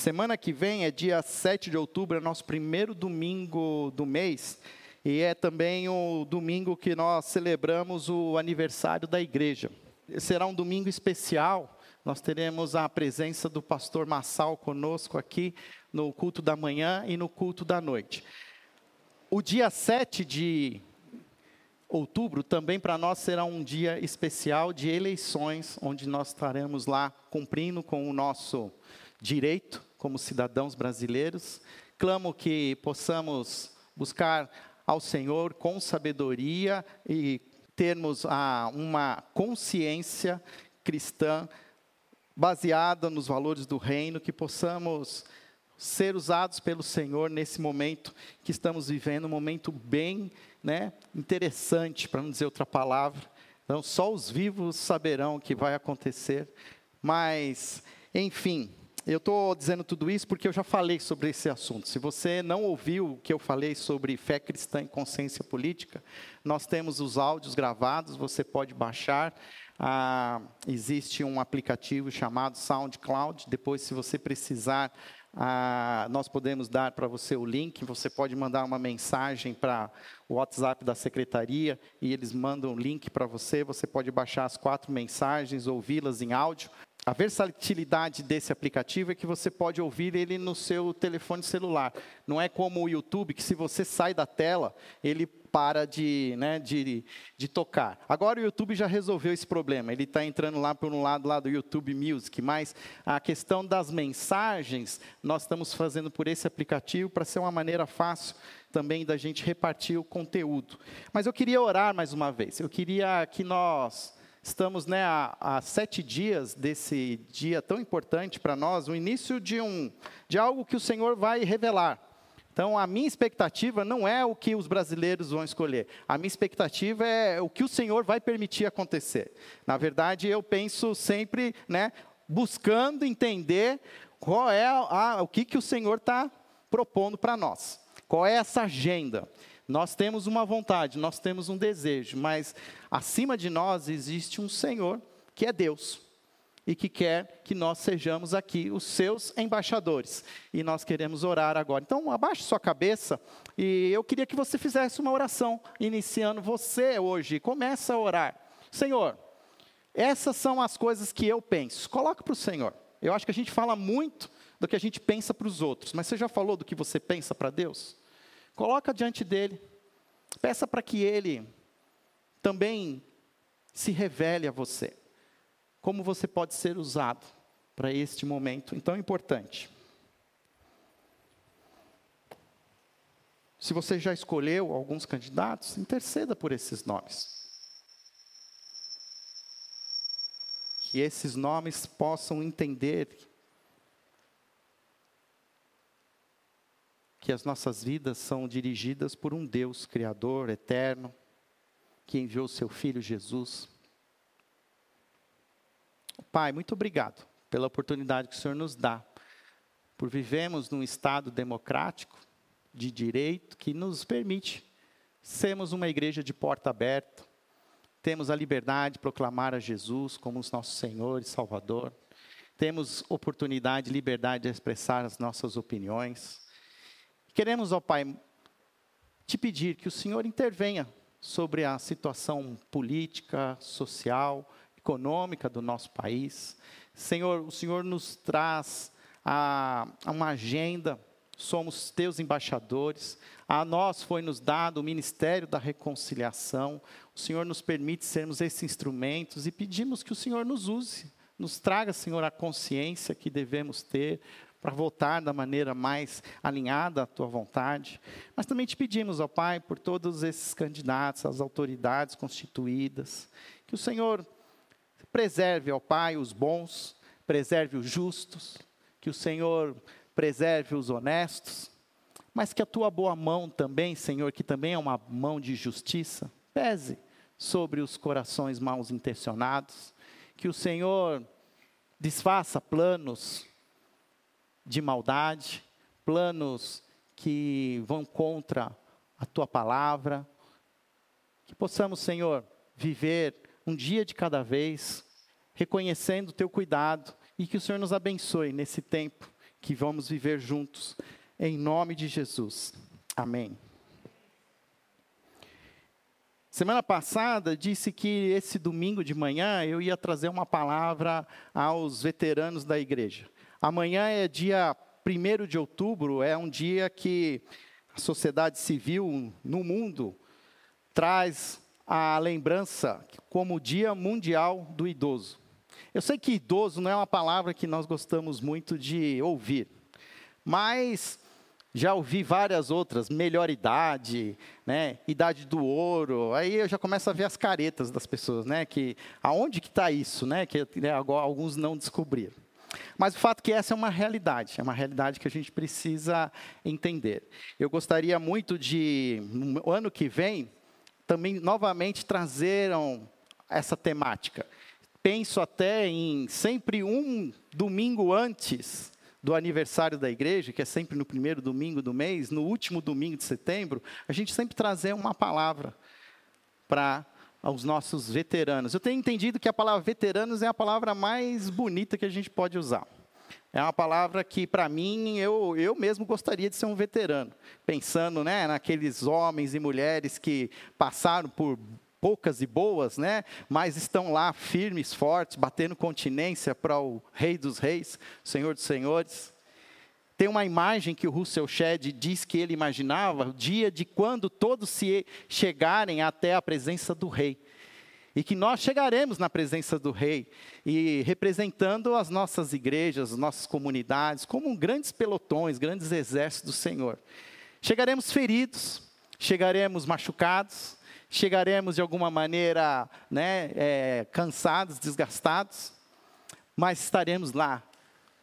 Semana que vem é dia 7 de outubro, é nosso primeiro domingo do mês. E é também o domingo que nós celebramos o aniversário da igreja. Será um domingo especial. Nós teremos a presença do pastor Massal conosco aqui no culto da manhã e no culto da noite. O dia 7 de outubro também para nós será um dia especial de eleições, onde nós estaremos lá cumprindo com o nosso direito como cidadãos brasileiros. Clamo que possamos buscar ao Senhor com sabedoria e termos ah, uma consciência cristã baseada nos valores do reino, que possamos ser usados pelo Senhor nesse momento que estamos vivendo, um momento bem né, interessante, para não dizer outra palavra. Então, só os vivos saberão o que vai acontecer. Mas, enfim, eu estou dizendo tudo isso porque eu já falei sobre esse assunto. Se você não ouviu o que eu falei sobre fé cristã e consciência política, nós temos os áudios gravados, você pode baixar. Ah, existe um aplicativo chamado SoundCloud. Depois, se você precisar ah, nós podemos dar para você o link, você pode mandar uma mensagem para o WhatsApp da secretaria e eles mandam o link para você. Você pode baixar as quatro mensagens, ouvi-las em áudio. A versatilidade desse aplicativo é que você pode ouvir ele no seu telefone celular. Não é como o YouTube, que se você sai da tela, ele para de, né, de, de tocar. Agora o YouTube já resolveu esse problema. Ele está entrando lá por um lado lá do YouTube Music, mas a questão das mensagens nós estamos fazendo por esse aplicativo para ser uma maneira fácil também da gente repartir o conteúdo. Mas eu queria orar mais uma vez. Eu queria que nós Estamos né, há, sete dias desse dia tão importante para nós, o início de, um, de algo que o Senhor vai revelar. Então, a minha expectativa não é o que os brasileiros vão escolher. A minha expectativa é o que o Senhor vai permitir acontecer. Na verdade, eu penso sempre né, buscando entender qual é a, o que, que o Senhor está propondo para nós. Qual é essa agenda? Nós temos uma vontade, nós temos um desejo, mas acima de nós existe um Senhor que é Deus e que quer que nós sejamos aqui os seus embaixadores. E nós queremos orar agora. Então, abaixe sua cabeça e eu queria que você fizesse uma oração, iniciando você hoje. Começa a orar. Senhor, essas são as coisas que eu penso. Coloca para o Senhor. Eu acho que a gente fala muito do que a gente pensa para os outros, mas você já falou do que você pensa para Deus? Coloca diante dele. Peça para que ele também se revele a você. Como você pode ser usado para este momento tão importante. Se você já escolheu alguns candidatos, interceda por esses nomes. Que esses nomes possam entender que as nossas vidas são dirigidas por um Deus Criador, eterno, que enviou seu Filho Jesus. Pai, muito obrigado pela oportunidade que o Senhor nos dá, por vivemos num Estado democrático, de direito, que nos permite sermos uma igreja de porta aberta, temos a liberdade de proclamar a Jesus como o nosso Senhor e Salvador, temos oportunidade, liberdade de expressar as nossas opiniões, Queremos, ó Pai, te pedir que o Senhor intervenha sobre a situação política, social, econômica do nosso país. Senhor, o Senhor nos traz a, a uma agenda, somos teus embaixadores. A nós foi nos dado o ministério da reconciliação. O Senhor nos permite sermos esses instrumentos e pedimos que o Senhor nos use, nos traga, Senhor, a consciência que devemos ter para voltar da maneira mais alinhada à tua vontade. Mas também te pedimos, ó Pai, por todos esses candidatos, as autoridades constituídas, que o Senhor preserve, ó Pai, os bons, preserve os justos, que o Senhor preserve os honestos, mas que a tua boa mão também, Senhor, que também é uma mão de justiça, pese sobre os corações mal intencionados, que o Senhor desfaça planos de maldade, planos que vão contra a tua palavra. Que possamos, Senhor, viver um dia de cada vez, reconhecendo o teu cuidado e que o Senhor nos abençoe nesse tempo que vamos viver juntos, em nome de Jesus. Amém. Semana passada disse que esse domingo de manhã eu ia trazer uma palavra aos veteranos da igreja. Amanhã é dia 1 de outubro, é um dia que a sociedade civil no mundo traz a lembrança como o Dia Mundial do Idoso. Eu sei que idoso não é uma palavra que nós gostamos muito de ouvir, mas já ouvi várias outras, melhor idade, né, idade do ouro. Aí eu já começo a ver as caretas das pessoas, né, que aonde que está isso, né, que né, alguns não descobriram. Mas o fato é que essa é uma realidade, é uma realidade que a gente precisa entender. Eu gostaria muito de, no ano que vem, também novamente trazeram essa temática. Penso até em sempre um domingo antes do aniversário da igreja, que é sempre no primeiro domingo do mês, no último domingo de setembro, a gente sempre trazer uma palavra para os nossos veteranos. Eu tenho entendido que a palavra veteranos é a palavra mais bonita que a gente pode usar. É uma palavra que, para mim, eu, eu mesmo gostaria de ser um veterano. Pensando né, naqueles homens e mulheres que passaram por poucas e boas, né? Mas estão lá firmes, fortes, batendo continência para o Rei dos Reis, Senhor dos Senhores. Tem uma imagem que o Russell Shedd diz que ele imaginava, o dia de quando todos se chegarem até a presença do Rei. E que nós chegaremos na presença do Rei, e representando as nossas igrejas, as nossas comunidades, como grandes pelotões, grandes exércitos do Senhor. Chegaremos feridos, chegaremos machucados, chegaremos de alguma maneira né, é, cansados, desgastados, mas estaremos lá,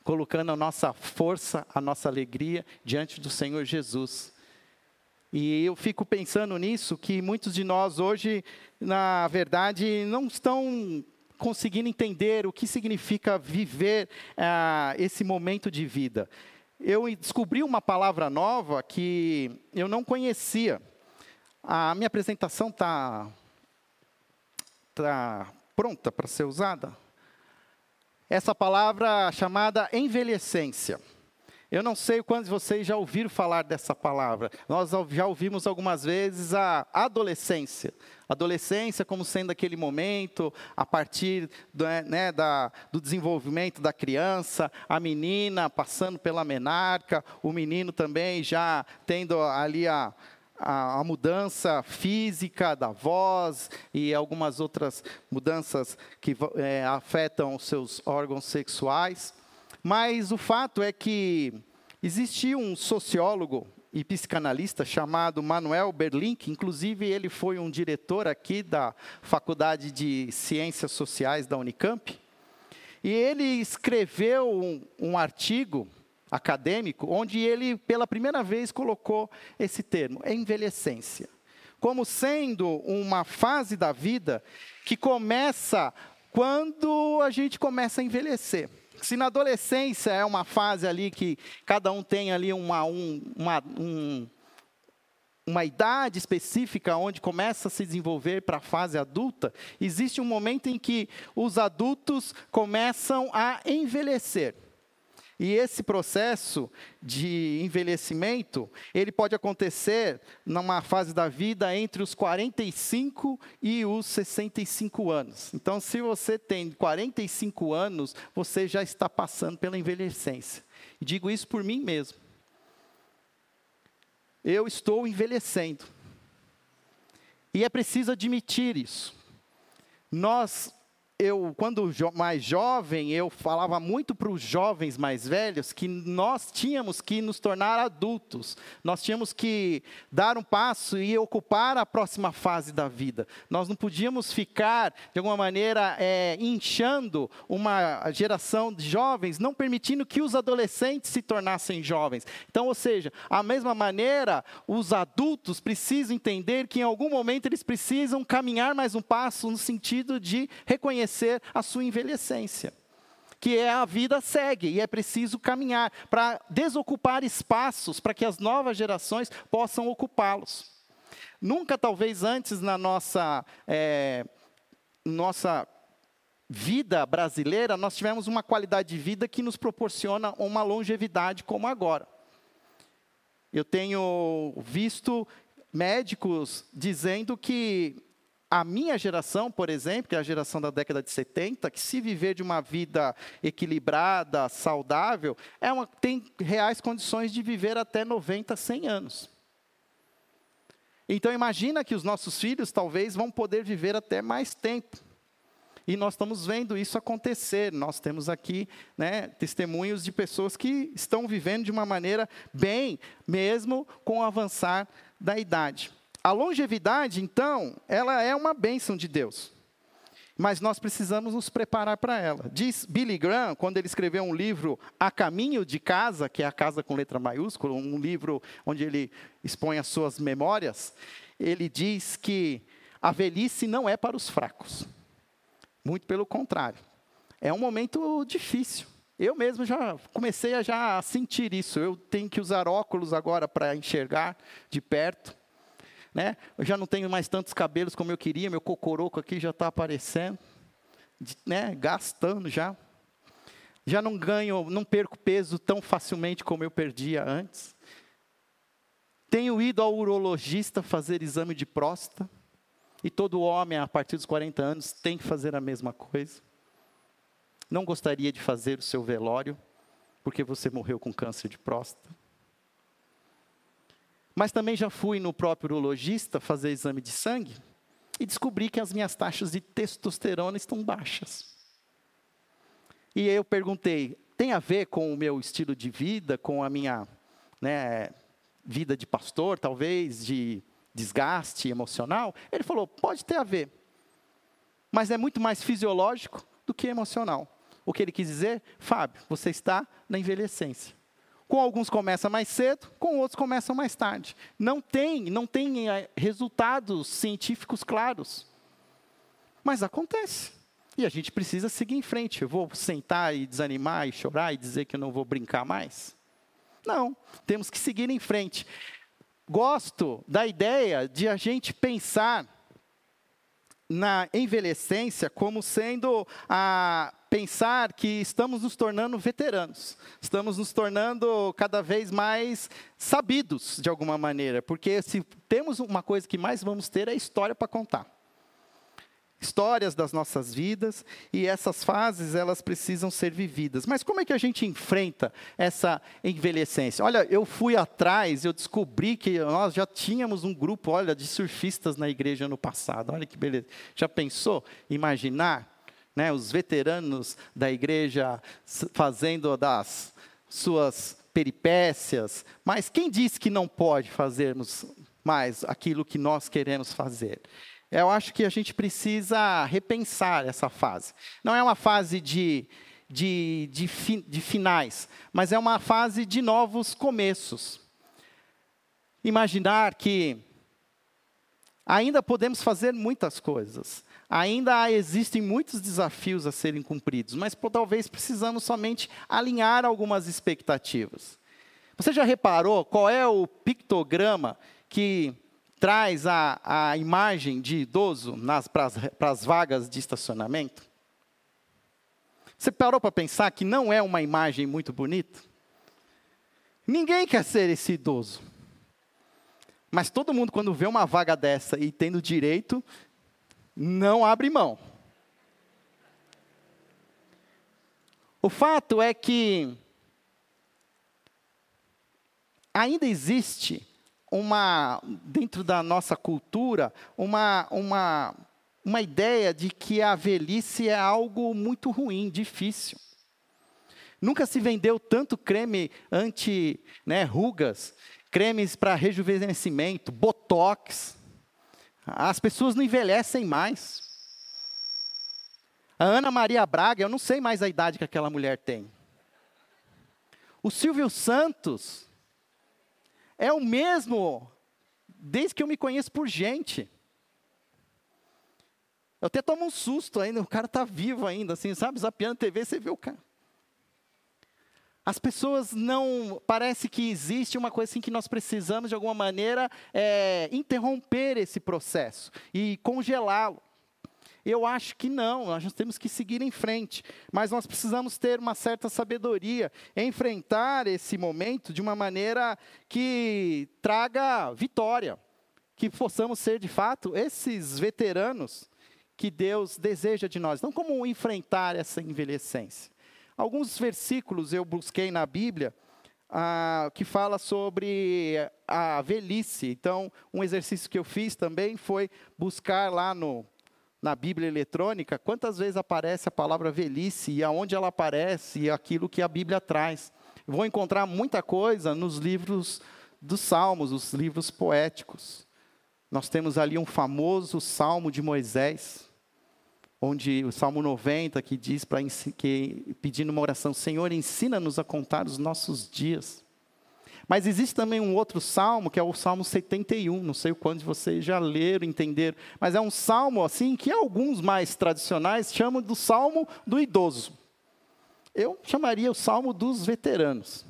colocando a nossa força, a nossa alegria diante do Senhor Jesus. E eu fico pensando nisso, que muitos de nós hoje, na verdade, não estão conseguindo entender o que significa viver ah, esse momento de vida. Eu descobri uma palavra nova que eu não conhecia. A minha apresentação está tá pronta para ser usada? Essa palavra chamada envelhecência. Eu não sei quantos de vocês já ouviram falar dessa palavra. Nós já ouvimos algumas vezes a adolescência. Adolescência como sendo aquele momento, a partir do, né, da, do desenvolvimento da criança, a menina passando pela menarca, o menino também já tendo ali a, a, a, mudança física da voz e algumas outras mudanças que é, afetam os seus órgãos sexuais. Mas o fato é que existia um sociólogo e psicanalista chamado Manuel Berlink, inclusive ele foi um diretor aqui da Faculdade de Ciências Sociais da Unicamp, e ele escreveu um, um artigo acadêmico, onde ele, pela primeira vez, colocou esse termo, envelhecência, como sendo uma fase da vida que começa quando a gente começa a envelhecer. Se na adolescência é uma fase ali que cada um tem ali uma, um, uma, um, uma idade específica onde começa a se desenvolver para a fase adulta, existe um momento em que os adultos começam a envelhecer. E esse processo de envelhecimento, ele pode acontecer numa fase da vida entre os 45 e os 65 anos. Então, se você tem 45 anos, você já está passando pela envelhecência. Digo isso por mim mesmo. Eu estou envelhecendo. E é preciso admitir isso. Nós eu, quando mais jovem, eu falava muito para os jovens mais velhos que nós tínhamos que nos tornar adultos, nós tínhamos que dar um passo e ocupar a próxima fase da vida. Nós não podíamos ficar, de alguma maneira, é, inchando uma geração de jovens, não permitindo que os adolescentes se tornassem jovens. Então, ou seja, a mesma maneira, os adultos precisam entender que em algum momento eles precisam caminhar mais um passo no sentido de reconhecer reconhecer a sua envelhecência. Que é a vida segue e é preciso caminhar para desocupar espaços para que as novas gerações possam ocupá-los. Nunca, talvez antes, na nossa, é, nossa vida brasileira, nós tivemos uma qualidade de vida que nos proporciona uma longevidade como agora. Eu tenho visto médicos dizendo que a minha geração, por exemplo, que é a geração da década de 70, que se viver de uma vida equilibrada, saudável, é uma, tem reais condições de viver até 90, 100 anos. Então imagina que os nossos filhos talvez vão poder viver até mais tempo. E nós estamos vendo isso acontecer. Nós temos aqui né, testemunhos de pessoas que estão vivendo de uma maneira bem, mesmo com o avançar da idade. A longevidade, então, ela é uma bênção de Deus. Mas nós precisamos nos preparar para ela. Diz Billy Graham, quando ele escreveu um livro A Caminho de Casa, que é a casa com letra maiúscula, um livro onde ele expõe as suas memórias, ele diz que a velhice não é para os fracos. Muito pelo contrário. É um momento difícil. Eu mesmo já comecei a já sentir isso. Eu tenho que usar óculos agora para enxergar de perto. Né? Eu já não tenho mais tantos cabelos como eu queria, meu cocoroco aqui já está aparecendo, né? gastando já. Já não ganho, não perco peso tão facilmente como eu perdia antes. Tenho ido ao urologista fazer exame de próstata. E todo homem, a partir dos 40 anos, tem que fazer a mesma coisa. Não gostaria de fazer o seu velório, porque você morreu com câncer de próstata. Mas também já fui no próprio urologista fazer exame de sangue e descobri que as minhas taxas de testosterona estão baixas. E aí eu perguntei: tem a ver com o meu estilo de vida, com a minha né, vida de pastor, talvez, de desgaste emocional? Ele falou: pode ter a ver, mas é muito mais fisiológico do que emocional. O que ele quis dizer, Fábio, você está na envelhecência. Com alguns começa mais cedo, com outros começam mais tarde. Não tem, não tem eh, resultados científicos claros. Mas acontece. E a gente precisa seguir em frente. Eu vou sentar e desanimar e chorar e dizer que eu não vou brincar mais? Não, temos que seguir em frente gosto da ideia de a gente pensar na envelhecência como sendo a pensar que estamos nos tornando veteranos, estamos nos tornando cada vez mais sabidos de alguma maneira, porque se temos uma coisa que mais vamos ter é história para contar histórias das nossas vidas e essas fases elas precisam ser vividas. Mas como é que a gente enfrenta essa envelhecência? Olha, eu fui atrás, eu descobri que nós já tínhamos um grupo, olha, de surfistas na igreja no passado. Olha que beleza. Já pensou imaginar, né, os veteranos da igreja fazendo das suas peripécias, mas quem disse que não pode fazermos mais aquilo que nós queremos fazer? Eu acho que a gente precisa repensar essa fase. Não é uma fase de, de, de, fi, de finais, mas é uma fase de novos começos. Imaginar que ainda podemos fazer muitas coisas, ainda existem muitos desafios a serem cumpridos, mas talvez precisamos somente alinhar algumas expectativas. Você já reparou qual é o pictograma que traz a, a imagem de idoso para as vagas de estacionamento? Você parou para pensar que não é uma imagem muito bonita? Ninguém quer ser esse idoso. Mas todo mundo, quando vê uma vaga dessa e tendo direito, não abre mão. O fato é que ainda existe uma, dentro da nossa cultura, uma, uma, uma ideia de que a velhice é algo muito ruim, difícil. Nunca se vendeu tanto creme anti-rugas, né, cremes para rejuvenescimento, botox. As pessoas não envelhecem mais. A Ana Maria Braga, eu não sei mais a idade que aquela mulher tem. O Silvio Santos, é o mesmo desde que eu me conheço por gente. Eu até tomo um susto ainda, o cara está vivo ainda, assim, sabe? Zapiando TV, você vê o cara. As pessoas não. Parece que existe uma coisa assim que nós precisamos, de alguma maneira, é, interromper esse processo e congelá-lo. Eu acho que não, nós temos que seguir em frente, mas nós precisamos ter uma certa sabedoria, enfrentar esse momento de uma maneira que traga vitória, que possamos ser de fato esses veteranos que Deus deseja de nós, não como enfrentar essa envelhecência. Alguns versículos eu busquei na Bíblia ah, que fala sobre a velhice. Então, um exercício que eu fiz também foi buscar lá no, na Bíblia eletrônica quantas vezes aparece a palavra velhice e aonde ela aparece e aquilo que a Bíblia traz. Vou encontrar muita coisa nos livros dos Salmos, os livros poéticos. Nós temos ali um famoso Salmo de Moisés, onde o Salmo 90 que diz para que pedindo uma oração, Senhor, ensina-nos a contar os nossos dias. Mas existe também um outro salmo, que é o Salmo 71, não sei o quanto vocês já leram, entenderam, mas é um salmo assim que alguns mais tradicionais chamam do salmo do idoso. Eu chamaria o salmo dos veteranos.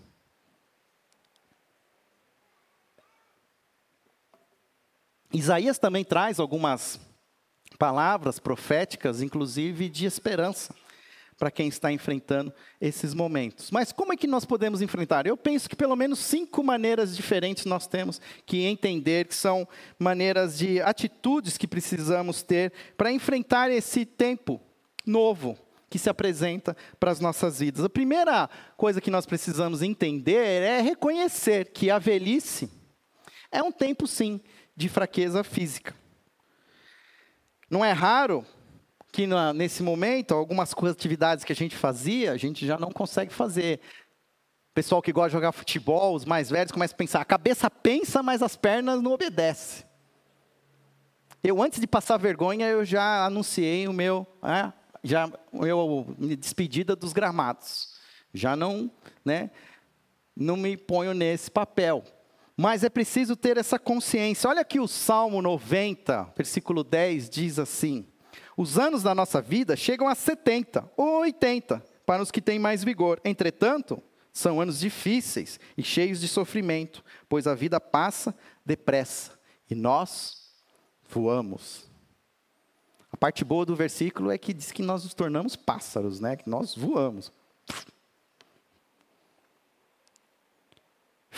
Isaías também traz algumas palavras proféticas, inclusive de esperança para quem está enfrentando esses momentos. Mas como é que nós podemos enfrentar? Eu penso que pelo menos cinco maneiras diferentes nós temos que entender, que são maneiras de atitudes que precisamos ter para enfrentar esse tempo novo que se apresenta para as nossas vidas. A primeira coisa que nós precisamos entender é reconhecer que a velhice é um tempo, sim, de fraqueza física. Não é raro que na, nesse momento, algumas atividades que a gente fazia, a gente já não consegue fazer. Pessoal que gosta de jogar futebol, os mais velhos, começam a pensar, a cabeça pensa, mas as pernas não obedecem. Eu, antes de passar vergonha, eu já anunciei o meu, é, já, eu, despedida dos gramados. Já não, né, não me ponho nesse papel. Mas é preciso ter essa consciência. Olha aqui o Salmo 90, versículo 10 diz assim: Os anos da nossa vida chegam a 70 ou 80 para os que têm mais vigor. Entretanto, são anos difíceis e cheios de sofrimento, pois a vida passa depressa e nós voamos. A parte boa do versículo é que diz que nós nos tornamos pássaros, né? Que nós voamos.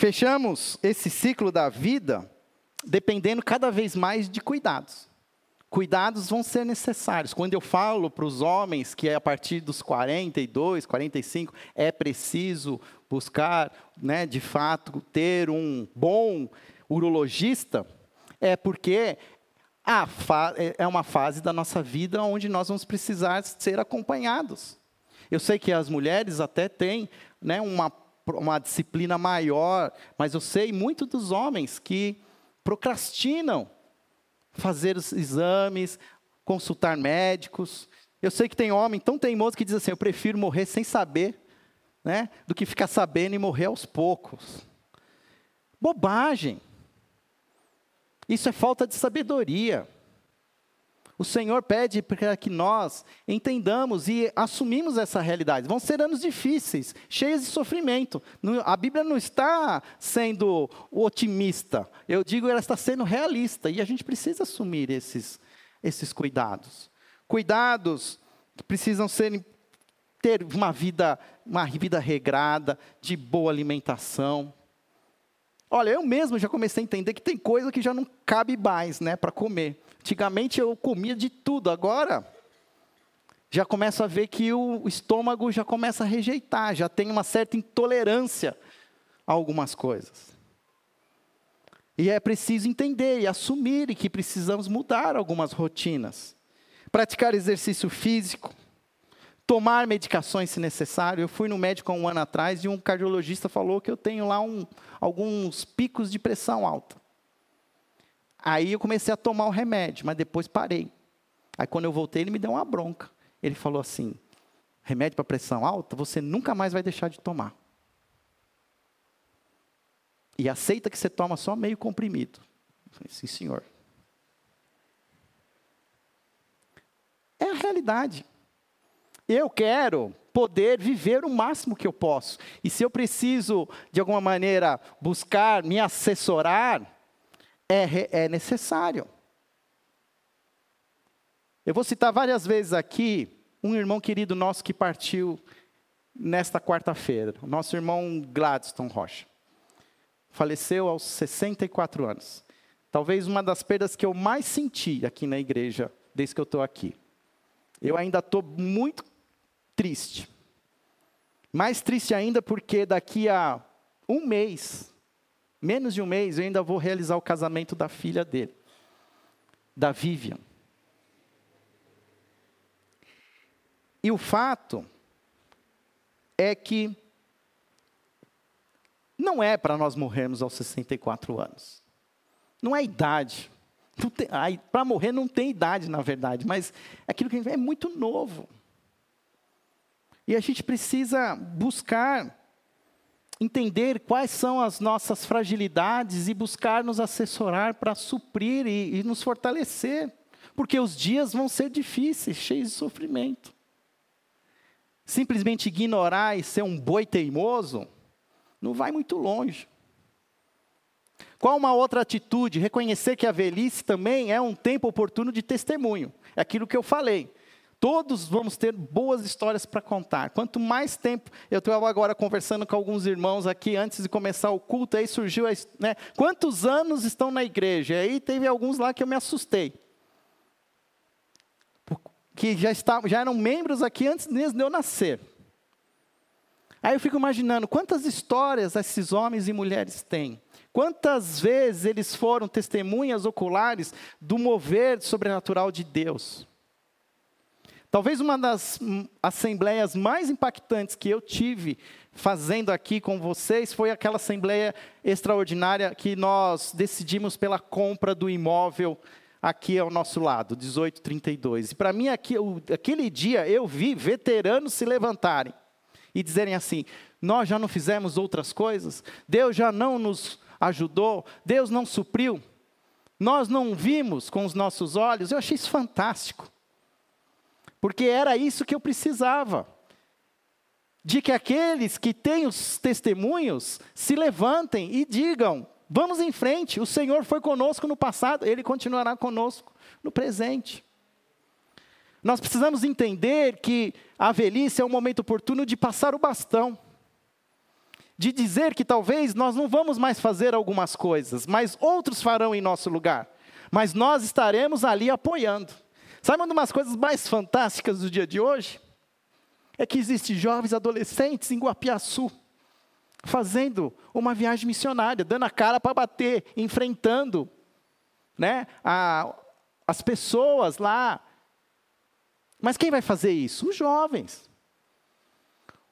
Fechamos esse ciclo da vida dependendo cada vez mais de cuidados. Cuidados vão ser necessários. Quando eu falo para os homens que é a partir dos 42, 45 é preciso buscar, né, de fato, ter um bom urologista, é porque é, é uma fase da nossa vida onde nós vamos precisar ser acompanhados. Eu sei que as mulheres até têm né, uma uma disciplina maior, mas eu sei muito dos homens que procrastinam fazer os exames, consultar médicos. Eu sei que tem homem tão teimoso que diz assim: eu prefiro morrer sem saber, né, do que ficar sabendo e morrer aos poucos. Bobagem. Isso é falta de sabedoria. O Senhor pede para que nós entendamos e assumimos essa realidade. Vão ser anos difíceis, cheios de sofrimento. A Bíblia não está sendo otimista. Eu digo, ela está sendo realista. E a gente precisa assumir esses, esses cuidados. Cuidados que precisam ser, ter uma vida, uma vida regrada, de boa alimentação. Olha, eu mesmo já comecei a entender que tem coisa que já não cabe mais né, para comer. Antigamente eu comia de tudo, agora já começo a ver que o estômago já começa a rejeitar, já tem uma certa intolerância a algumas coisas. E é preciso entender e assumir que precisamos mudar algumas rotinas. Praticar exercício físico, tomar medicações se necessário. Eu fui no médico há um ano atrás e um cardiologista falou que eu tenho lá um, alguns picos de pressão alta. Aí eu comecei a tomar o remédio, mas depois parei. Aí quando eu voltei, ele me deu uma bronca. Ele falou assim: remédio para pressão alta, você nunca mais vai deixar de tomar. E aceita que você toma só meio comprimido. Eu falei, sim, senhor. É a realidade. Eu quero poder viver o máximo que eu posso. E se eu preciso, de alguma maneira, buscar me assessorar, é, é necessário. Eu vou citar várias vezes aqui um irmão querido nosso que partiu nesta quarta-feira, o nosso irmão Gladstone Rocha. Faleceu aos 64 anos. Talvez uma das perdas que eu mais senti aqui na igreja, desde que eu estou aqui. Eu ainda estou muito triste. Mais triste ainda porque daqui a um mês, menos de um mês, eu ainda vou realizar o casamento da filha dele, da Vivian. E o fato é que não é para nós morrermos aos 64 anos. Não é idade. Para morrer não tem idade, na verdade, mas aquilo que a gente vê é muito novo. E a gente precisa buscar entender quais são as nossas fragilidades e buscar nos assessorar para suprir e, e nos fortalecer. Porque os dias vão ser difíceis, cheios de sofrimento. Simplesmente ignorar e ser um boi teimoso, não vai muito longe. Qual uma outra atitude? Reconhecer que a velhice também é um tempo oportuno de testemunho. É aquilo que eu falei. Todos vamos ter boas histórias para contar. Quanto mais tempo, eu estou agora conversando com alguns irmãos aqui antes de começar o culto, aí surgiu, né? Quantos anos estão na igreja? Aí teve alguns lá que eu me assustei. Que já, estavam, já eram membros aqui antes de eu nascer. Aí eu fico imaginando quantas histórias esses homens e mulheres têm. Quantas vezes eles foram testemunhas oculares do mover sobrenatural de Deus. Talvez uma das assembleias mais impactantes que eu tive fazendo aqui com vocês foi aquela assembleia extraordinária que nós decidimos pela compra do imóvel aqui ao nosso lado, 1832. E para mim, aqui, aquele dia, eu vi veteranos se levantarem e dizerem assim: Nós já não fizemos outras coisas? Deus já não nos ajudou? Deus não supriu? Nós não vimos com os nossos olhos? Eu achei isso fantástico. Porque era isso que eu precisava. De que aqueles que têm os testemunhos se levantem e digam: vamos em frente, o Senhor foi conosco no passado, Ele continuará conosco no presente. Nós precisamos entender que a velhice é o momento oportuno de passar o bastão, de dizer que talvez nós não vamos mais fazer algumas coisas, mas outros farão em nosso lugar, mas nós estaremos ali apoiando. Sabe uma das coisas mais fantásticas do dia de hoje? É que existem jovens adolescentes em Guapiaçu, fazendo uma viagem missionária, dando a cara para bater, enfrentando né, a, as pessoas lá, mas quem vai fazer isso? Os jovens.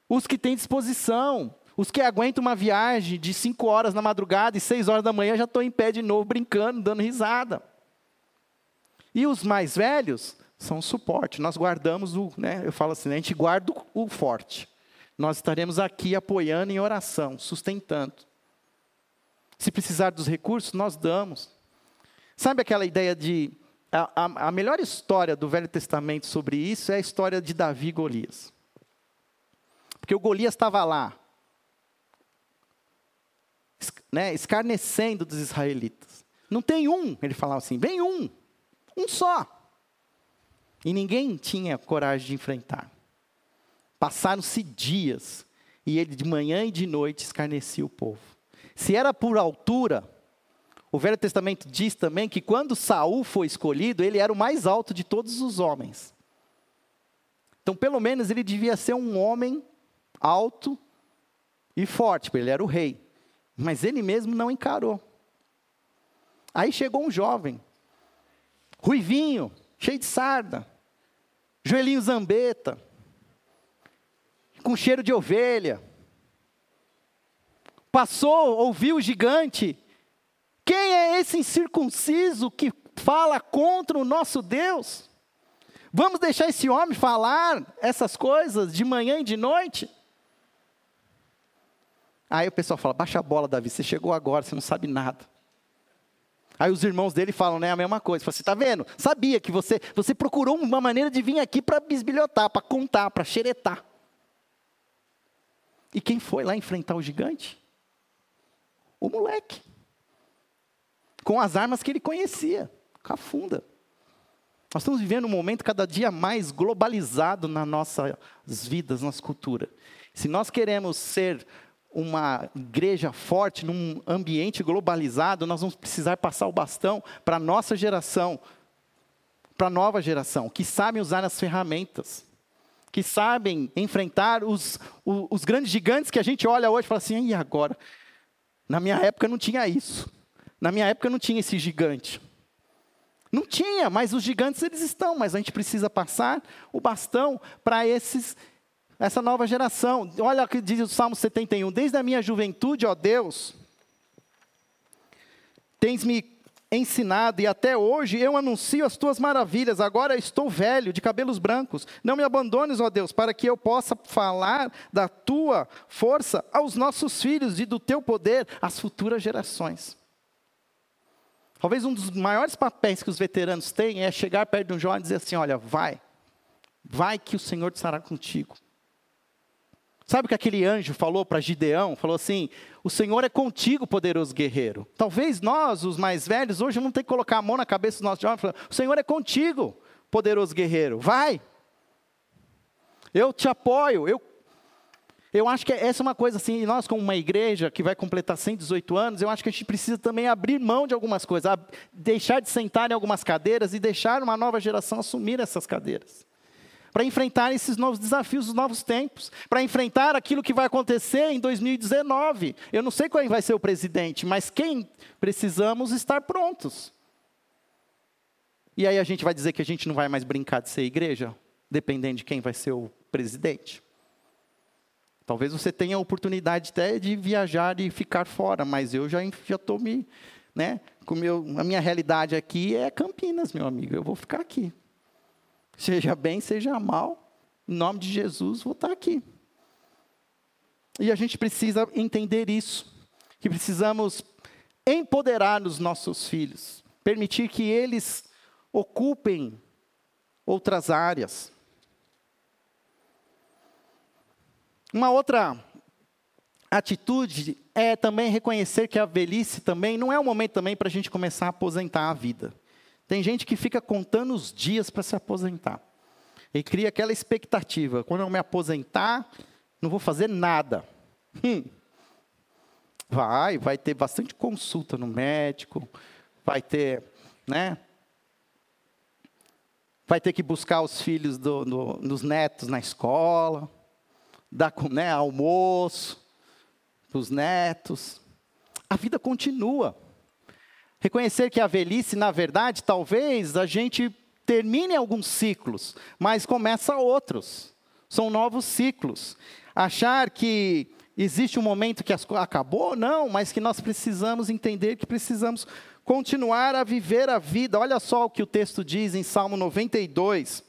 Os que têm disposição. Os que aguentam uma viagem de cinco horas na madrugada e seis horas da manhã já estão em pé de novo, brincando, dando risada. E os mais velhos são suporte. Nós guardamos o, né, eu falo assim, a gente guarda o, forte. Nós estaremos aqui apoiando em oração, sustentando. Se precisar dos recursos, nós damos. Sabe aquela ideia de a, a, a, melhor história do Velho Testamento sobre isso é a história de Davi e Golias. Porque o Golias estava lá, né, escarnecendo dos israelitas. Não tem um, ele falava assim, vem um, um só. E ninguém tinha coragem de enfrentar. Passaram-se dias, e ele de manhã e de noite escarnecia o povo. Se era por altura, o Velho Testamento diz também que quando Saul foi escolhido, ele era o mais alto de todos os homens. Então, pelo menos ele devia ser um homem alto e forte, porque ele era o rei. Mas ele mesmo não encarou. Aí chegou um jovem, ruivinho, cheio de sarda, joelhinho zambeta, com cheiro de ovelha. Passou, ouviu o gigante quem é esse incircunciso que fala contra o nosso Deus? Vamos deixar esse homem falar essas coisas de manhã e de noite? Aí o pessoal fala: baixa a bola, Davi, você chegou agora, você não sabe nada. Aí os irmãos dele falam né, a mesma coisa. Você está vendo? Sabia que você, você procurou uma maneira de vir aqui para bisbilhotar, para contar, para xeretar. E quem foi lá enfrentar o gigante? O moleque com as armas que ele conhecia, com a funda. Nós estamos vivendo um momento cada dia mais globalizado nas nossas vidas, nossa cultura. Se nós queremos ser uma igreja forte num ambiente globalizado, nós vamos precisar passar o bastão para a nossa geração, para a nova geração, que sabem usar as ferramentas, que sabem enfrentar os, os, os grandes gigantes que a gente olha hoje e fala assim, e agora? Na minha época não tinha isso. Na minha época não tinha esse gigante. Não tinha, mas os gigantes eles estão, mas a gente precisa passar o bastão para esses essa nova geração. Olha o que diz o Salmo 71: Desde a minha juventude, ó Deus, tens me ensinado e até hoje eu anuncio as tuas maravilhas. Agora estou velho, de cabelos brancos. Não me abandones, ó Deus, para que eu possa falar da tua força aos nossos filhos e do teu poder às futuras gerações. Talvez um dos maiores papéis que os veteranos têm é chegar perto de um jovem e dizer assim: Olha, vai, vai que o Senhor estará contigo. Sabe o que aquele anjo falou para Gideão? Falou assim: O Senhor é contigo, poderoso guerreiro. Talvez nós, os mais velhos, hoje não tem que colocar a mão na cabeça do nosso jovem e falar: O Senhor é contigo, poderoso guerreiro. Vai. Eu te apoio. Eu, eu acho que essa é uma coisa assim, nós, como uma igreja que vai completar 118 anos, eu acho que a gente precisa também abrir mão de algumas coisas, deixar de sentar em algumas cadeiras e deixar uma nova geração assumir essas cadeiras para enfrentar esses novos desafios, os novos tempos, para enfrentar aquilo que vai acontecer em 2019. Eu não sei quem vai ser o presidente, mas quem precisamos estar prontos. E aí a gente vai dizer que a gente não vai mais brincar de ser igreja, dependendo de quem vai ser o presidente. Talvez você tenha a oportunidade até de viajar e ficar fora, mas eu já estou me. Né, com meu, a minha realidade aqui é Campinas, meu amigo. Eu vou ficar aqui. Seja bem, seja mal, em nome de Jesus, vou estar aqui. E a gente precisa entender isso, que precisamos empoderar os nossos filhos, permitir que eles ocupem outras áreas. Uma outra atitude é também reconhecer que a velhice também não é o momento também para a gente começar a aposentar a vida. Tem gente que fica contando os dias para se aposentar. E cria aquela expectativa: quando eu me aposentar, não vou fazer nada. Hum. Vai, vai ter bastante consulta no médico, vai ter, né? Vai ter que buscar os filhos do, do, dos netos na escola, dar né, almoço para os netos. A vida continua. Reconhecer que a velhice, na verdade, talvez a gente termine alguns ciclos, mas começa outros. São novos ciclos. Achar que existe um momento que acabou, não, mas que nós precisamos entender que precisamos continuar a viver a vida. Olha só o que o texto diz em Salmo 92.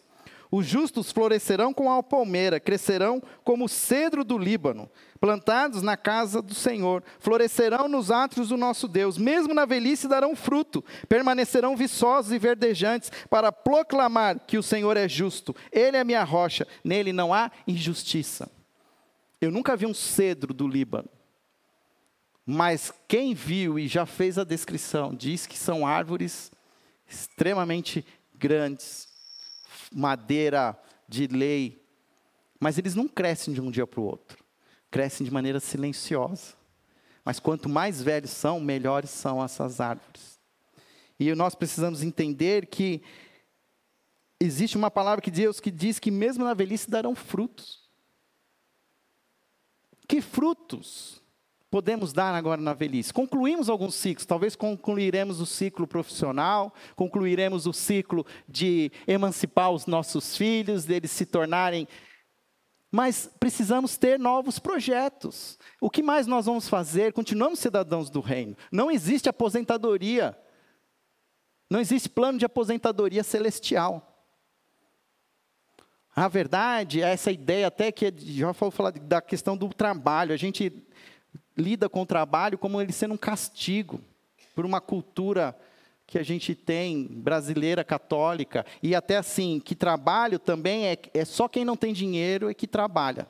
Os justos florescerão como a palmeira, crescerão como o cedro do Líbano, plantados na casa do Senhor, florescerão nos átrios do nosso Deus, mesmo na velhice darão fruto, permanecerão viçosos e verdejantes, para proclamar que o Senhor é justo, Ele é minha rocha, nele não há injustiça. Eu nunca vi um cedro do Líbano, mas quem viu e já fez a descrição, diz que são árvores extremamente grandes, madeira de lei, mas eles não crescem de um dia para o outro, crescem de maneira silenciosa. Mas quanto mais velhos são, melhores são essas árvores. E nós precisamos entender que existe uma palavra que Deus que diz que mesmo na velhice darão frutos. Que frutos podemos dar agora na velhice? Concluímos alguns ciclos, talvez concluiremos o ciclo profissional, concluiremos o ciclo de emancipar os nossos filhos, deles se tornarem. Mas precisamos ter novos projetos. O que mais nós vamos fazer? Continuamos cidadãos do reino. Não existe aposentadoria. Não existe plano de aposentadoria celestial. A verdade é essa ideia até que já vou falar da questão do trabalho. A gente lida com o trabalho como ele sendo um castigo por uma cultura que a gente tem brasileira católica e até assim que trabalho também é, é só quem não tem dinheiro é que trabalha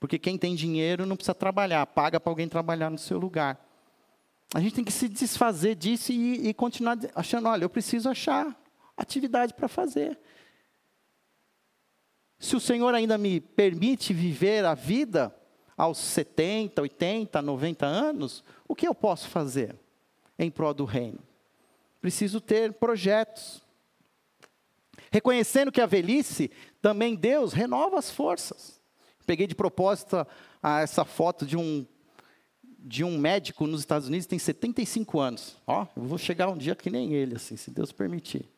porque quem tem dinheiro não precisa trabalhar paga para alguém trabalhar no seu lugar a gente tem que se desfazer disso e, e continuar achando olha eu preciso achar atividade para fazer. Se o Senhor ainda me permite viver a vida aos 70, 80, 90 anos, o que eu posso fazer em prol do reino? Preciso ter projetos. Reconhecendo que a velhice, também Deus renova as forças. Peguei de propósito a essa foto de um de um médico nos Estados Unidos tem 75 anos. Ó, eu vou chegar um dia que nem ele, assim, se Deus permitir.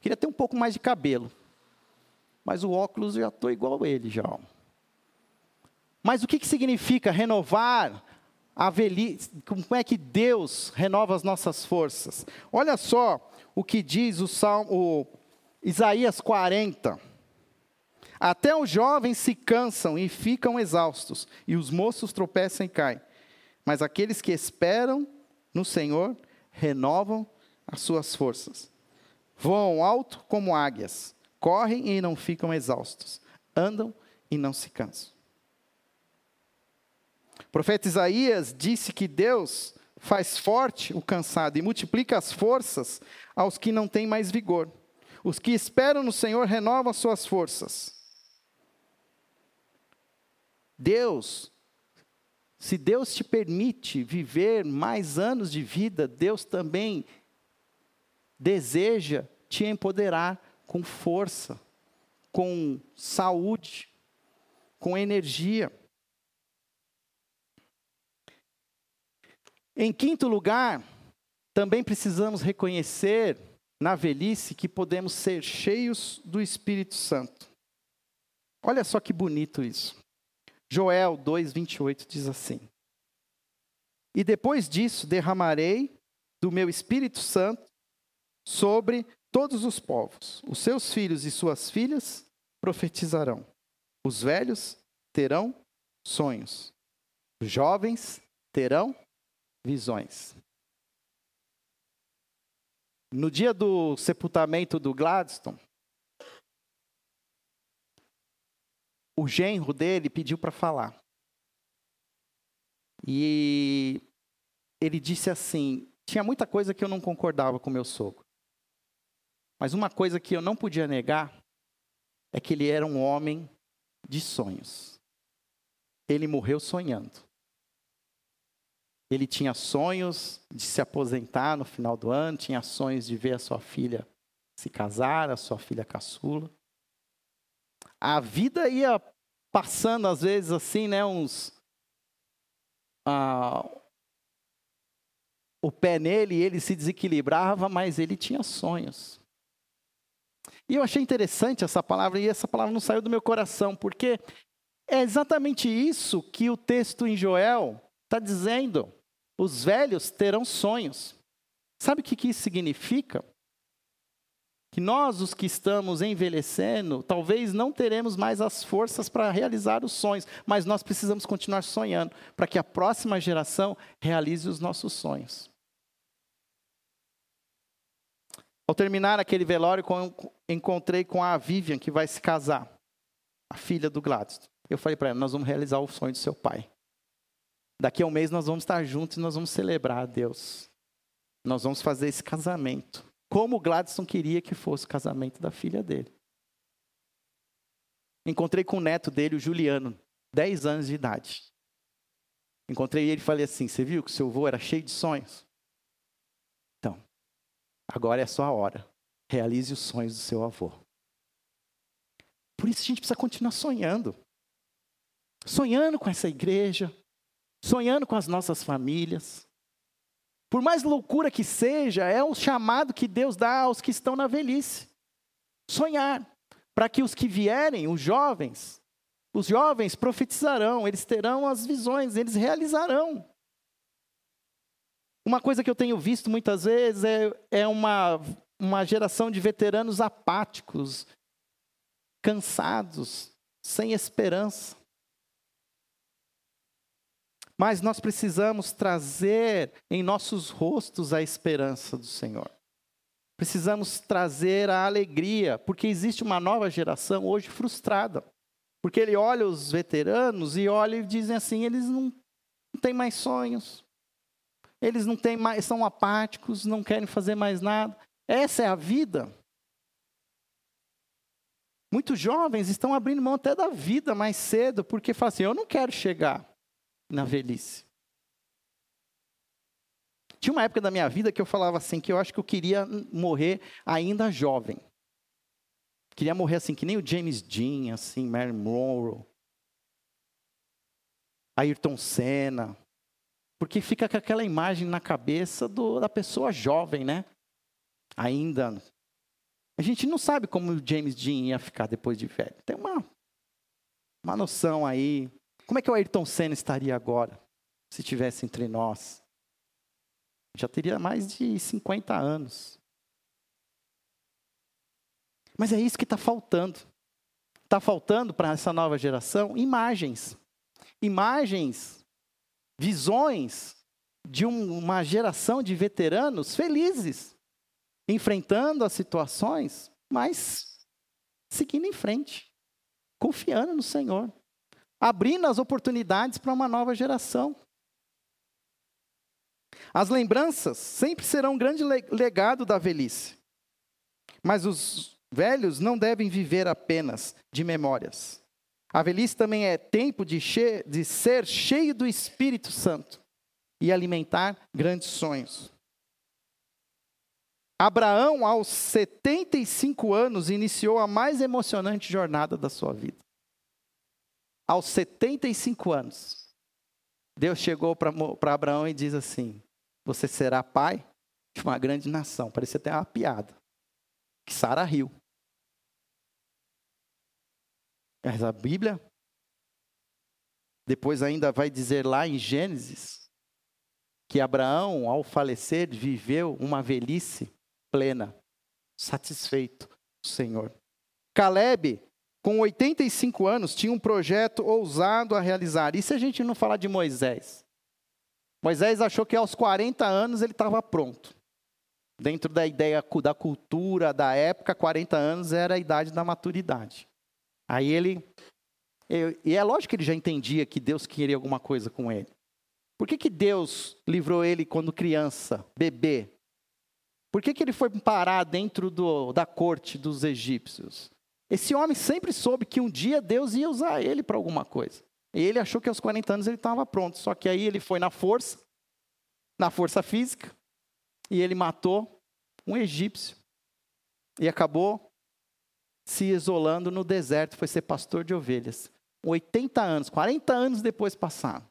Queria ter um pouco mais de cabelo, mas o óculos eu já estou igual a ele já. Mas o que, que significa renovar a velhice? Como é que Deus renova as nossas forças? Olha só o que diz o Salmo, o Isaías 40. Até os jovens se cansam e ficam exaustos, e os moços tropeçam e caem. Mas aqueles que esperam no Senhor renovam as suas forças. Voam alto como águias, correm e não ficam exaustos, andam e não se cansam. O profeta Isaías disse que Deus faz forte o cansado e multiplica as forças aos que não têm mais vigor. Os que esperam no Senhor renovam as suas forças. Deus se Deus te permite viver mais anos de vida, Deus também deseja te empoderar com força, com saúde, com energia. Em quinto lugar, também precisamos reconhecer na velhice que podemos ser cheios do Espírito Santo. Olha só que bonito isso. Joel 2:28 diz assim: E depois disso derramarei do meu Espírito Santo sobre todos os povos. Os seus filhos e suas filhas profetizarão. Os velhos terão sonhos. Os jovens terão visões. No dia do sepultamento do Gladstone, o genro dele pediu para falar. E ele disse assim: tinha muita coisa que eu não concordava com meu sogro. Mas uma coisa que eu não podia negar é que ele era um homem de sonhos. Ele morreu sonhando. Ele tinha sonhos de se aposentar no final do ano, tinha sonhos de ver a sua filha se casar, a sua filha caçula a vida ia passando, às vezes, assim, né, uns. Ah, o pé nele, ele se desequilibrava, mas ele tinha sonhos. E eu achei interessante essa palavra, e essa palavra não saiu do meu coração, porque é exatamente isso que o texto em Joel está dizendo. Os velhos terão sonhos. Sabe o que, isso significa? que nós, os que estamos envelhecendo, talvez não teremos mais as forças para realizar os sonhos, mas nós precisamos continuar sonhando para que a próxima geração realize os nossos sonhos. Ao terminar aquele velório, encontrei com a Vivian, que vai se casar, a filha do Gladstone. Eu falei para ela: nós vamos realizar o sonho do seu pai. Daqui a um mês nós vamos estar juntos e nós vamos celebrar a Deus. Nós vamos fazer esse casamento como o Gladson queria que fosse o casamento da filha dele. Encontrei com o neto dele, o Juliano, 10 anos de idade. Encontrei ele e falei assim: Você viu que seu avô era cheio de sonhos? Então, agora é a sua hora. Realize os sonhos do seu avô. Por isso a gente precisa continuar sonhando. Sonhando com essa igreja, sonhando com as nossas famílias, por mais loucura que seja, é o chamado que Deus dá aos que estão na velhice. Sonhar, para que os que vierem, os jovens, os jovens profetizarão, eles terão as visões, eles realizarão. Uma coisa que eu tenho visto muitas vezes é, é uma, uma geração de veteranos apáticos, cansados, sem esperança. Mas nós precisamos trazer em nossos rostos a esperança do Senhor. Precisamos trazer a alegria, porque existe uma nova geração hoje frustrada. Porque ele olha os veteranos e olha e dizem assim: eles não, não têm mais sonhos, eles não têm mais, são apáticos, não querem fazer mais nada. Essa é a vida. Muitos jovens estão abrindo mão até da vida mais cedo, porque falam assim: eu não quero chegar na velhice. Tinha uma época da minha vida que eu falava assim, que eu acho que eu queria morrer ainda jovem. Queria morrer assim, que nem o James Dean, assim, Marilyn Monroe. Ayrton Senna. Porque fica com aquela imagem na cabeça do, da pessoa jovem, né? Ainda. A gente não sabe como o James Dean ia ficar depois de velho. Tem uma, uma noção aí. Como é que o Ayrton Senna estaria agora, se estivesse entre nós? Já teria mais de 50 anos. Mas é isso que está faltando. Está faltando para essa nova geração imagens. Imagens, visões de um, uma geração de veteranos felizes, enfrentando as situações, mas seguindo em frente, confiando no Senhor, abrindo as oportunidades para uma nova geração. As lembranças sempre serão um grande legado da velhice. Mas os velhos não devem viver apenas de memórias. A velhice também é tempo de, de ser cheio do Espírito Santo e alimentar grandes sonhos. Abraão, aos 75 anos, iniciou a mais emocionante jornada da sua vida. Aos 75 anos, Deus chegou para Abraão e diz assim: você será pai de uma grande nação. Parecia até uma piada. Que Sara riu. Mas a Bíblia, depois ainda vai dizer lá em Gênesis, que Abraão, ao falecer, viveu uma velhice plena, satisfeito Senhor. Caleb, com 85 anos, tinha um projeto ousado a realizar. E se a gente não falar de Moisés? Moisés achou que aos 40 anos ele estava pronto. Dentro da ideia da cultura da época, 40 anos era a idade da maturidade. Aí ele. E é lógico que ele já entendia que Deus queria alguma coisa com ele. Por que, que Deus livrou ele quando criança, bebê? Por que, que ele foi parar dentro do, da corte dos egípcios? Esse homem sempre soube que um dia Deus ia usar ele para alguma coisa. E ele achou que aos 40 anos ele estava pronto. Só que aí ele foi na força, na força física, e ele matou um egípcio. E acabou se isolando no deserto, foi ser pastor de ovelhas. 80 anos, 40 anos depois passaram.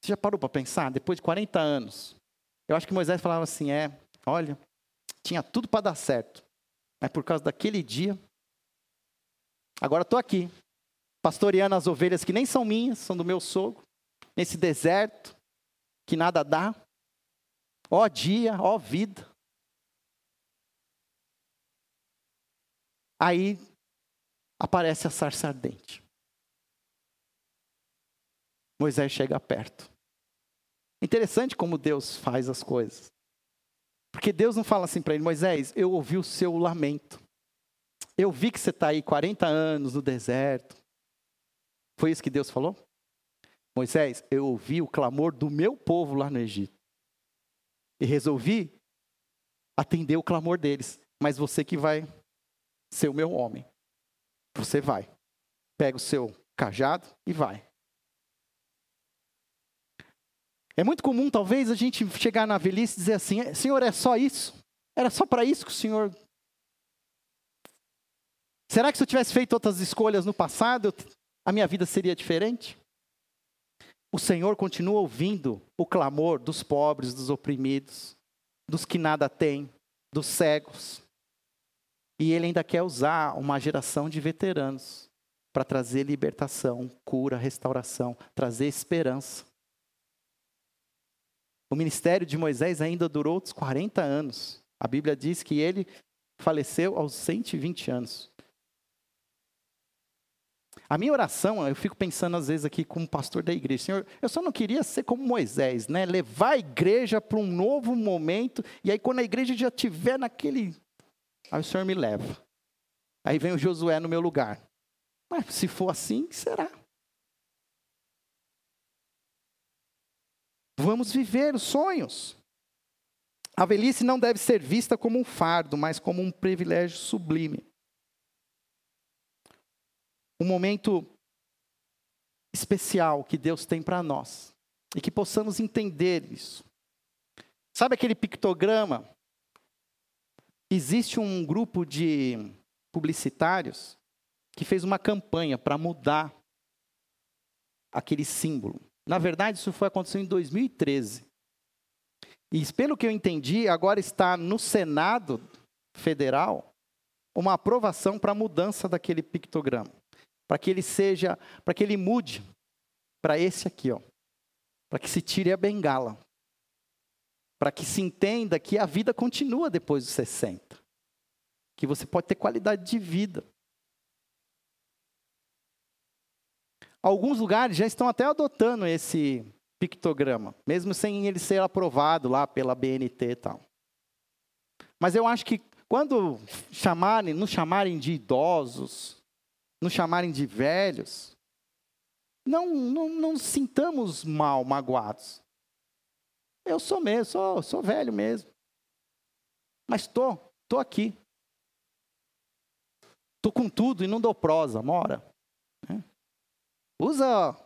Você já parou para pensar? Depois de 40 anos. Eu acho que Moisés falava assim: é, olha, tinha tudo para dar certo. Mas por causa daquele dia, agora estou aqui, pastoreando as ovelhas que nem são minhas, são do meu sogro, nesse deserto que nada dá. Ó dia, ó vida. Aí aparece a sarça ardente. Moisés chega perto. Interessante como Deus faz as coisas. Porque Deus não fala assim para ele, Moisés, eu ouvi o seu lamento. Eu vi que você está aí 40 anos no deserto. Foi isso que Deus falou? Moisés, eu ouvi o clamor do meu povo lá no Egito. E resolvi atender o clamor deles. Mas você que vai ser o meu homem. Você vai. Pega o seu cajado e vai. É muito comum, talvez, a gente chegar na velhice e dizer assim: Senhor, é só isso? Era só para isso que o Senhor. Será que se eu tivesse feito outras escolhas no passado, a minha vida seria diferente? O Senhor continua ouvindo o clamor dos pobres, dos oprimidos, dos que nada têm, dos cegos. E Ele ainda quer usar uma geração de veteranos para trazer libertação, cura, restauração, trazer esperança. O ministério de Moisés ainda durou outros 40 anos. A Bíblia diz que ele faleceu aos 120 anos. A minha oração, eu fico pensando às vezes aqui como pastor da igreja, Senhor, eu só não queria ser como Moisés, né? Levar a igreja para um novo momento, e aí quando a igreja já estiver naquele. Aí o Senhor me leva. Aí vem o Josué no meu lugar. Mas se for assim, será? Vamos viver os sonhos. A velhice não deve ser vista como um fardo, mas como um privilégio sublime. um momento especial que Deus tem para nós e que possamos entender isso. Sabe aquele pictograma? Existe um grupo de publicitários que fez uma campanha para mudar aquele símbolo. Na verdade, isso foi acontecendo em 2013. E pelo que eu entendi, agora está no Senado Federal uma aprovação para a mudança daquele pictograma, para que ele seja, para que ele mude para esse aqui, ó. Para que se tire a bengala. Para que se entenda que a vida continua depois dos 60. Que você pode ter qualidade de vida. Alguns lugares já estão até adotando esse pictograma, mesmo sem ele ser aprovado lá pela BNT e tal. Mas eu acho que quando chamarem, nos chamarem de idosos, nos chamarem de velhos, não, não, não sintamos mal, magoados. Eu sou mesmo, sou, sou velho mesmo. Mas estou, estou aqui. Estou com tudo e não dou prosa, mora. Usa,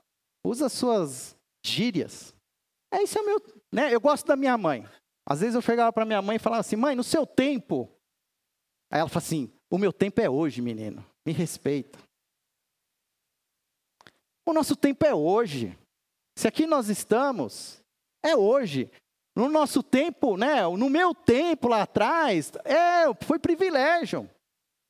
usa suas gírias. É isso é meu, né? Eu gosto da minha mãe. Às vezes eu chegava para minha mãe e falava assim: "Mãe, no seu tempo". Aí ela fala assim: "O meu tempo é hoje, menino. Me respeita". O nosso tempo é hoje. Se aqui nós estamos, é hoje. No nosso tempo, né? No meu tempo lá atrás, é, foi privilégio.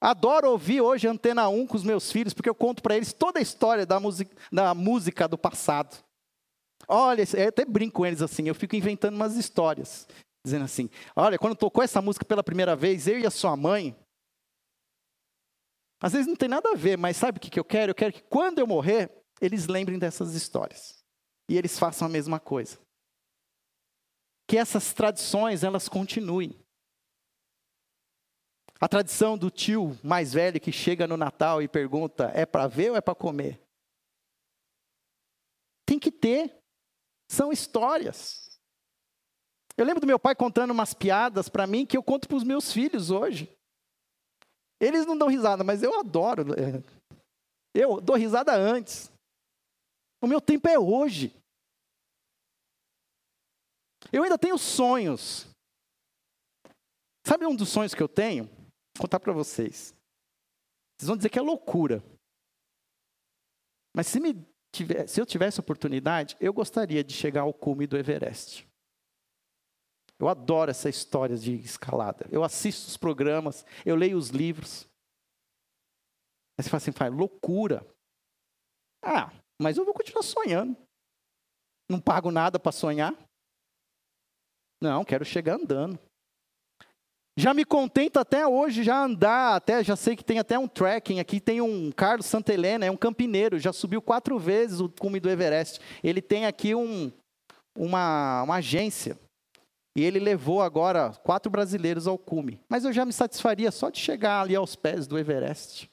Adoro ouvir hoje Antena 1 com os meus filhos, porque eu conto para eles toda a história da música, da música do passado. Olha, eu até brinco com eles assim, eu fico inventando umas histórias, dizendo assim: olha, quando tocou essa música pela primeira vez, eu e a sua mãe. Às vezes não tem nada a ver, mas sabe o que eu quero? Eu quero que quando eu morrer, eles lembrem dessas histórias. E eles façam a mesma coisa. Que essas tradições, elas continuem. A tradição do tio mais velho que chega no Natal e pergunta: é para ver ou é para comer? Tem que ter. São histórias. Eu lembro do meu pai contando umas piadas para mim que eu conto para os meus filhos hoje. Eles não dão risada, mas eu adoro. Eu dou risada antes. O meu tempo é hoje. Eu ainda tenho sonhos. Sabe um dos sonhos que eu tenho? Contar para vocês. Vocês vão dizer que é loucura. Mas se, se eu tivesse oportunidade, eu gostaria de chegar ao cume do Everest. Eu adoro essa história de escalada. Eu assisto os programas, eu leio os livros. Aí você fala assim, faz loucura. Ah, mas eu vou continuar sonhando. Não pago nada para sonhar. Não, quero chegar andando. Já me contento até hoje já andar, até já sei que tem até um trekking aqui, tem um Carlos Santa Helena, é um campineiro, já subiu quatro vezes o cume do Everest. Ele tem aqui um, uma, uma agência. E ele levou agora quatro brasileiros ao cume. Mas eu já me satisfaria só de chegar ali aos pés do Everest.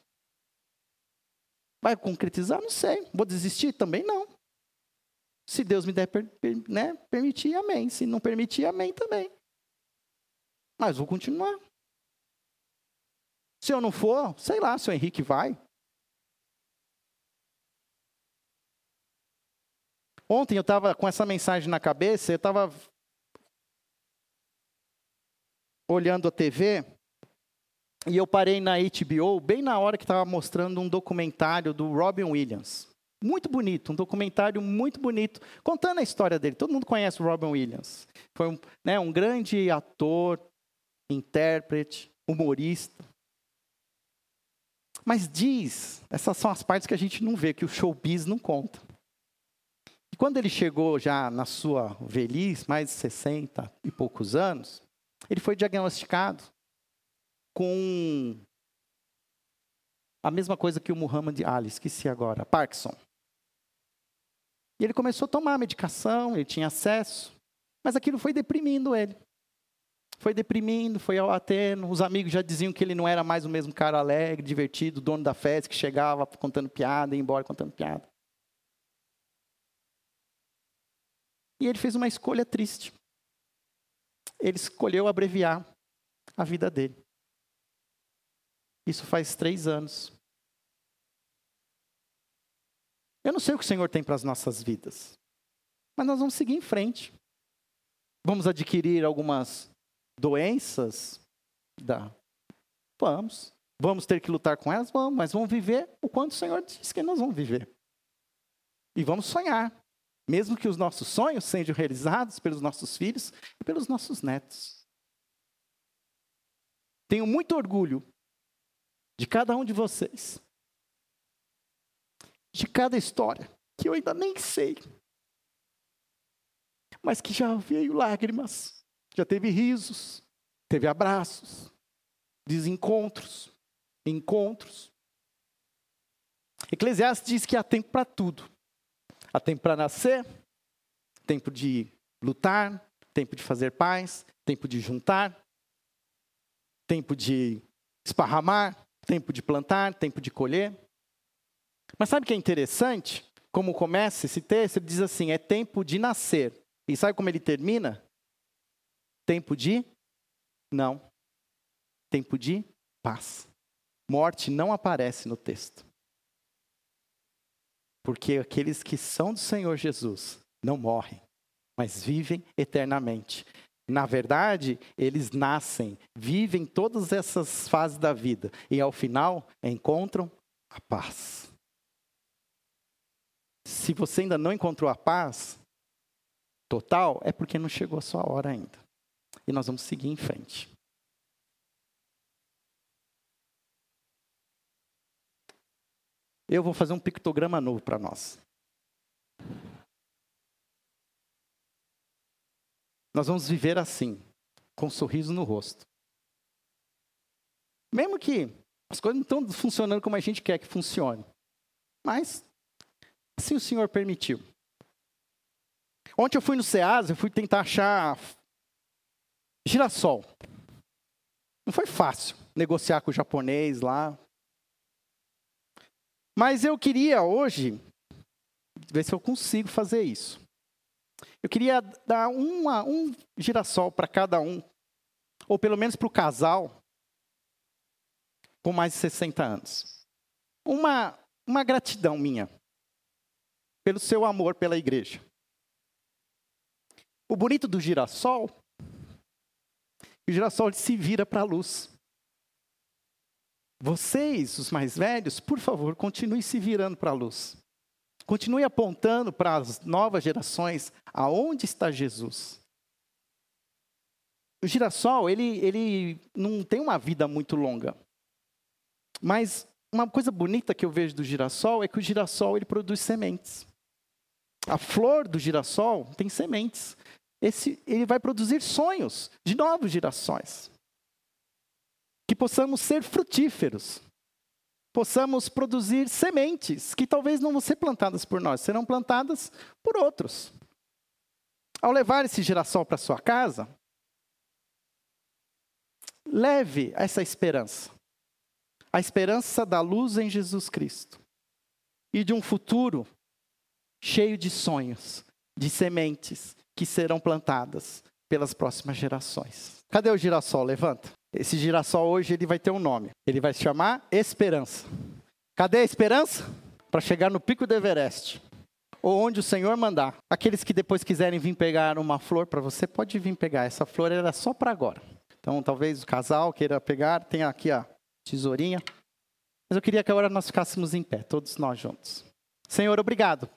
Vai concretizar? Não sei. Vou desistir? Também não. Se Deus me der né, permitir, amém. Se não permitir, amém também. Mas vou continuar. Se eu não for, sei lá, se o Henrique vai. Ontem eu estava com essa mensagem na cabeça, eu estava olhando a TV e eu parei na HBO bem na hora que estava mostrando um documentário do Robin Williams. Muito bonito, um documentário muito bonito, contando a história dele. Todo mundo conhece o Robin Williams. Foi um, né, um grande ator, intérprete, humorista. Mas diz, essas são as partes que a gente não vê, que o showbiz não conta. E quando ele chegou já na sua velhice, mais de 60 e poucos anos, ele foi diagnosticado com a mesma coisa que o Muhammad Ali, esqueci agora, Parkinson. E ele começou a tomar medicação, ele tinha acesso, mas aquilo foi deprimindo ele. Foi deprimindo, foi ao ateno. Os amigos já diziam que ele não era mais o mesmo cara alegre, divertido, dono da festa, que chegava contando piada, ia embora contando piada. E ele fez uma escolha triste. Ele escolheu abreviar a vida dele. Isso faz três anos. Eu não sei o que o Senhor tem para as nossas vidas, mas nós vamos seguir em frente. Vamos adquirir algumas doenças? Da... Vamos. Vamos ter que lutar com elas? Vamos, mas vamos viver o quanto o Senhor diz que nós vamos viver. E vamos sonhar, mesmo que os nossos sonhos sejam realizados pelos nossos filhos e pelos nossos netos. Tenho muito orgulho de cada um de vocês, de cada história que eu ainda nem sei, mas que já veio lágrimas, já teve risos, teve abraços, desencontros, encontros. Eclesiastes diz que há tempo para tudo. Há tempo para nascer, tempo de lutar, tempo de fazer paz, tempo de juntar, tempo de esparramar, tempo de plantar, tempo de colher. Mas sabe o que é interessante? Como começa esse texto, ele diz assim: é tempo de nascer. E sabe como ele termina? Tempo de não. Tempo de paz. Morte não aparece no texto. Porque aqueles que são do Senhor Jesus não morrem, mas vivem eternamente. Na verdade, eles nascem, vivem todas essas fases da vida e ao final encontram a paz. Se você ainda não encontrou a paz total, é porque não chegou a sua hora ainda. E nós vamos seguir em frente. Eu vou fazer um pictograma novo para nós. Nós vamos viver assim, com um sorriso no rosto. Mesmo que as coisas não estão funcionando como a gente quer que funcione. Mas, assim o Senhor permitiu. Ontem eu fui no SEAS, eu fui tentar achar girassol. Não foi fácil negociar com o japonês lá. Mas eu queria hoje ver se eu consigo fazer isso. Eu queria dar uma, um girassol para cada um, ou pelo menos para o casal com mais de 60 anos. Uma, uma gratidão minha pelo seu amor pela igreja. O bonito do girassol, o girassol se vira para a luz. Vocês, os mais velhos, por favor, continuem se virando para a luz. Continue apontando para as novas gerações aonde está Jesus. O girassol, ele, ele não tem uma vida muito longa. Mas uma coisa bonita que eu vejo do girassol é que o girassol ele produz sementes. A flor do girassol tem sementes. Esse, ele vai produzir sonhos de novos girassóis que possamos ser frutíferos, possamos produzir sementes que talvez não vão ser plantadas por nós, serão plantadas por outros. Ao levar esse girassol para sua casa, leve essa esperança, a esperança da luz em Jesus Cristo. E de um futuro cheio de sonhos, de sementes que serão plantadas pelas próximas gerações. Cadê o girassol? Levanta. Esse girassol hoje ele vai ter um nome. Ele vai se chamar Esperança. Cadê a esperança? Para chegar no pico do Everest. Ou onde o Senhor mandar. Aqueles que depois quiserem vir pegar uma flor para você, pode vir pegar. Essa flor era só para agora. Então, talvez o casal queira pegar. Tem aqui a tesourinha. Mas eu queria que agora nós ficássemos em pé, todos nós juntos. Senhor, obrigado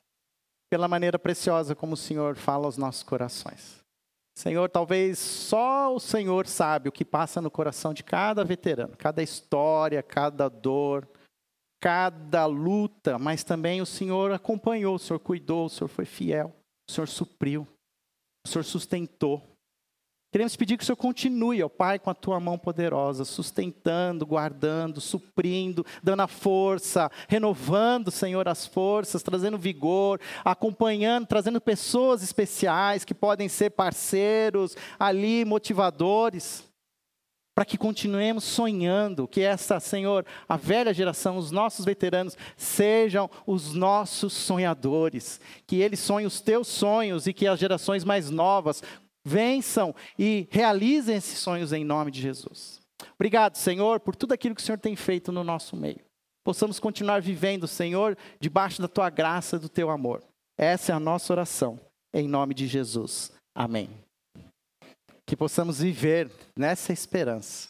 pela maneira preciosa como o Senhor fala aos nossos corações. Senhor, talvez só o Senhor sabe o que passa no coração de cada veterano, cada história, cada dor, cada luta, mas também o Senhor acompanhou, o Senhor cuidou, o Senhor foi fiel, o Senhor supriu, o Senhor sustentou. Queremos pedir que o Senhor continue, ó Pai, com a tua mão poderosa, sustentando, guardando, suprindo, dando a força, renovando, Senhor, as forças, trazendo vigor, acompanhando, trazendo pessoas especiais que podem ser parceiros ali, motivadores, para que continuemos sonhando, que essa, Senhor, a velha geração, os nossos veteranos, sejam os nossos sonhadores, que eles sonhem os teus sonhos e que as gerações mais novas vençam e realizem esses sonhos em nome de Jesus. Obrigado, Senhor, por tudo aquilo que o Senhor tem feito no nosso meio. possamos continuar vivendo, Senhor, debaixo da tua graça, do teu amor. Essa é a nossa oração, em nome de Jesus. Amém. Que possamos viver nessa esperança,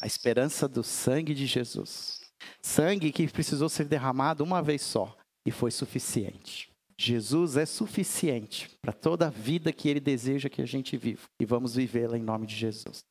a esperança do sangue de Jesus. Sangue que precisou ser derramado uma vez só e foi suficiente. Jesus é suficiente para toda a vida que Ele deseja que a gente viva. E vamos vivê-la em nome de Jesus.